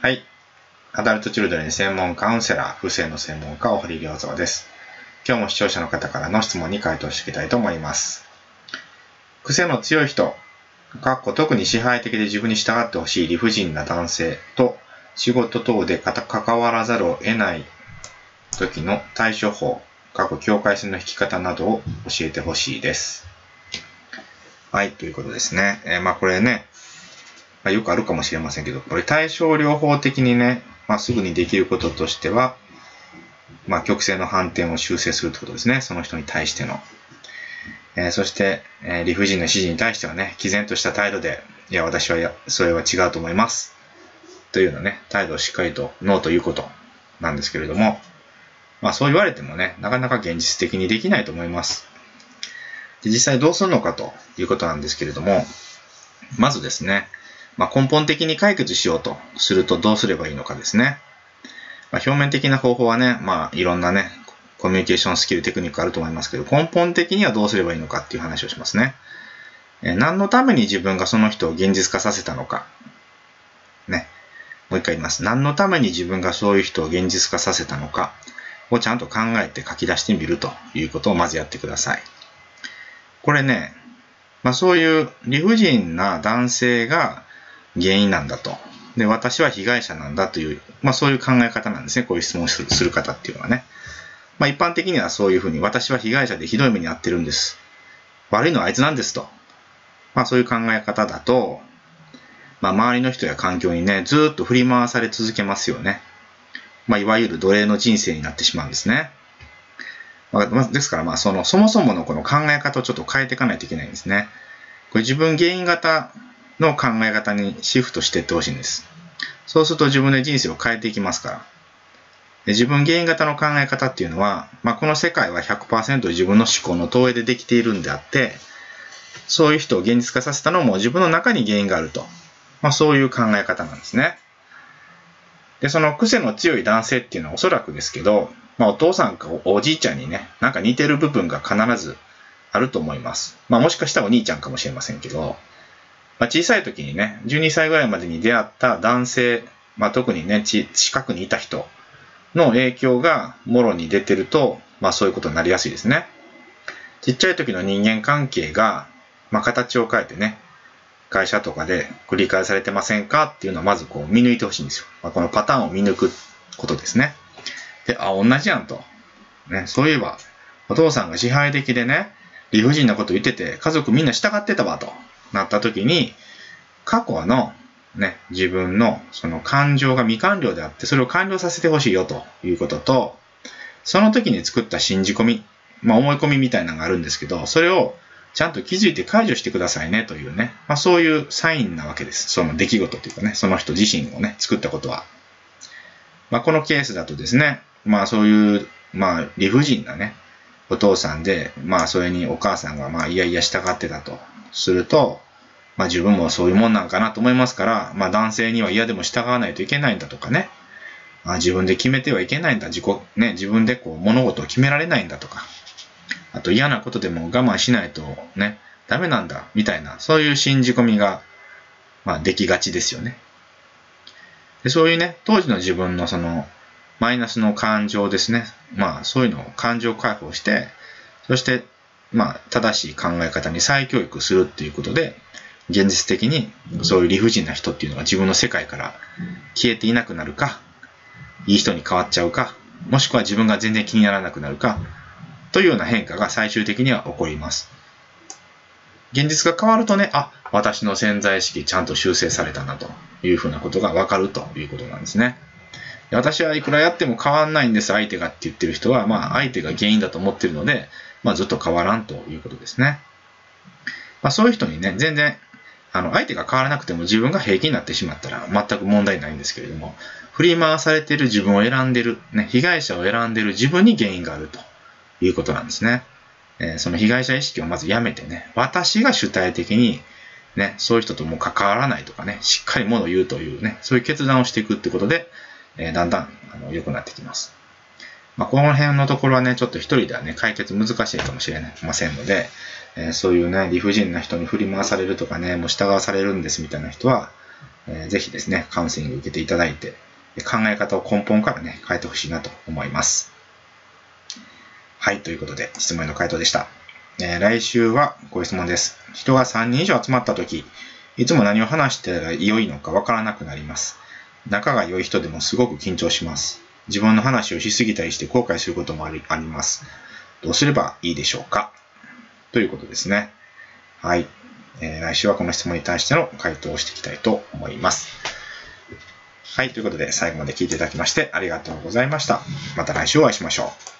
はい。アダルトチルドレン専門カウンセラー、不正の専門家、大堀良三です。今日も視聴者の方からの質問に回答していきたいと思います。癖の強い人、かっこ特に支配的で自分に従ってほしい理不尽な男性と仕事等で関わらざるを得ない時の対処法、過去境界線の引き方などを教えてほしいです。はい、ということですね。えー、まあこれね、まあ、よくあるかもしれませんけど、これ対症療法的にね、まあ、すぐにできることとしては、まあ、曲線の反転を修正するってことですね。その人に対しての。えー、そして、えー、理不尽な指示に対してはね、毅然とした態度で、いや、私はや、それは違うと思います。というようなね、態度をしっかりとノーということなんですけれども、まあそう言われてもね、なかなか現実的にできないと思います。で実際どうするのかということなんですけれども、まずですね、まあ、根本的に解決しようとするとどうすればいいのかですね。まあ、表面的な方法はね、まあ、いろんなね、コミュニケーションスキルテクニックあると思いますけど、根本的にはどうすればいいのかっていう話をしますね。え何のために自分がその人を現実化させたのか。ね。もう一回言います。何のために自分がそういう人を現実化させたのかをちゃんと考えて書き出してみるということをまずやってください。これね、まあそういう理不尽な男性が原因なんだと。で、私は被害者なんだという、まあそういう考え方なんですね。こういう質問をする方っていうのはね。まあ一般的にはそういうふうに、私は被害者でひどい目に遭ってるんです。悪いのはあいつなんですと。まあそういう考え方だと、まあ周りの人や環境にね、ずっと振り回され続けますよね。まあいわゆる奴隷の人生になってしまうんですね。まあ、ですからまあその、そもそものこの考え方をちょっと変えていかないといけないんですね。これ自分原因型の考え方にシフトしていってほしいんです。そうすると自分で人生を変えていきますから。自分原因型の考え方っていうのは、まあ、この世界は100%自分の思考の投影でできているんであって、そういう人を現実化させたのも自分の中に原因があると。まあ、そういう考え方なんですね。で、その癖の強い男性っていうのはおそらくですけど、まあ、お父さんかおじいちゃんにね、なんか似てる部分が必ずあると思います。まあ、もしかしたらお兄ちゃんかもしれませんけど、まあ、小さい時にね、12歳ぐらいまでに出会った男性、まあ、特にね、近くにいた人の影響がもろに出てると、まあそういうことになりやすいですね。ちっちゃい時の人間関係が、まあ形を変えてね、会社とかで繰り返されてませんか？っていうのをまずこう見抜いてほしいんですよ。まあ、このパターンを見抜くことですね。で、あ、同じやんと。ね、そういえば、お父さんが支配的でね、理不尽なこと言ってて、家族みんな従ってたわと。なった時に、過去のね、自分のその感情が未完了であって、それを完了させてほしいよということと、その時に作った信じ込み、まあ思い込みみたいなのがあるんですけど、それをちゃんと気づいて解除してくださいねというね、まあそういうサインなわけです。その出来事というかね、その人自身をね、作ったことは。まあこのケースだとですね、まあそういう、まあ理不尽なね、お父さんで、まあそれにお母さんがまあいやいや従ってたと。すると、まあ自分もそういうもんなんかなと思いますから、まあ男性には嫌でも従わないといけないんだとかね、あ自分で決めてはいけないんだ、自己、ね、自分でこう物事を決められないんだとか、あと嫌なことでも我慢しないとね、ダメなんだ、みたいな、そういう信じ込みが、まあできがちですよね。でそういうね、当時の自分のその、マイナスの感情ですね。まあそういうのを感情解放して、そしてまあ、正しい考え方に再教育するっていうことで、現実的にそういう理不尽な人っていうのが自分の世界から消えていなくなるか、いい人に変わっちゃうか、もしくは自分が全然気にならなくなるか、というような変化が最終的には起こります。現実が変わるとね、あ、私の潜在意識ちゃんと修正されたなというふうなことがわかるということなんですね。私はいくらやっても変わんないんです、相手がって言ってる人は、まあ相手が原因だと思ってるので、まあ、ずっと変わらんということですね。まあ、そういう人にね、全然、あの、相手が変わらなくても自分が平気になってしまったら全く問題ないんですけれども、振り回されている自分を選んでる、ね、被害者を選んでいる自分に原因があるということなんですね。えー、その被害者意識をまずやめてね、私が主体的に、ね、そういう人とも関わらないとかね、しっかりものを言うというね、そういう決断をしていくってことで、えー、だんだんあの良くなってきます。まあ、この辺のところはね、ちょっと一人ではね、解決難しいかもしれませんので、えー、そういうね、理不尽な人に振り回されるとかね、もう従わされるんですみたいな人は、えー、ぜひですね、カウンセリング受けていただいて、考え方を根本からね、変えてほしいなと思います。はい、ということで、質問への回答でした。えー、来週はご質問です。人が3人以上集まったとき、いつも何を話してたら良いのかわからなくなります。仲が良い人でもすごく緊張します。自分の話をしすぎたりして後悔することもありあります。どうすればいいでしょうか？ということですね。はい。えー、来週はこの質問に対しての回答をしていきたいと思います。はい。ということで、最後まで聞いていただきましてありがとうございました。また来週お会いしましょう。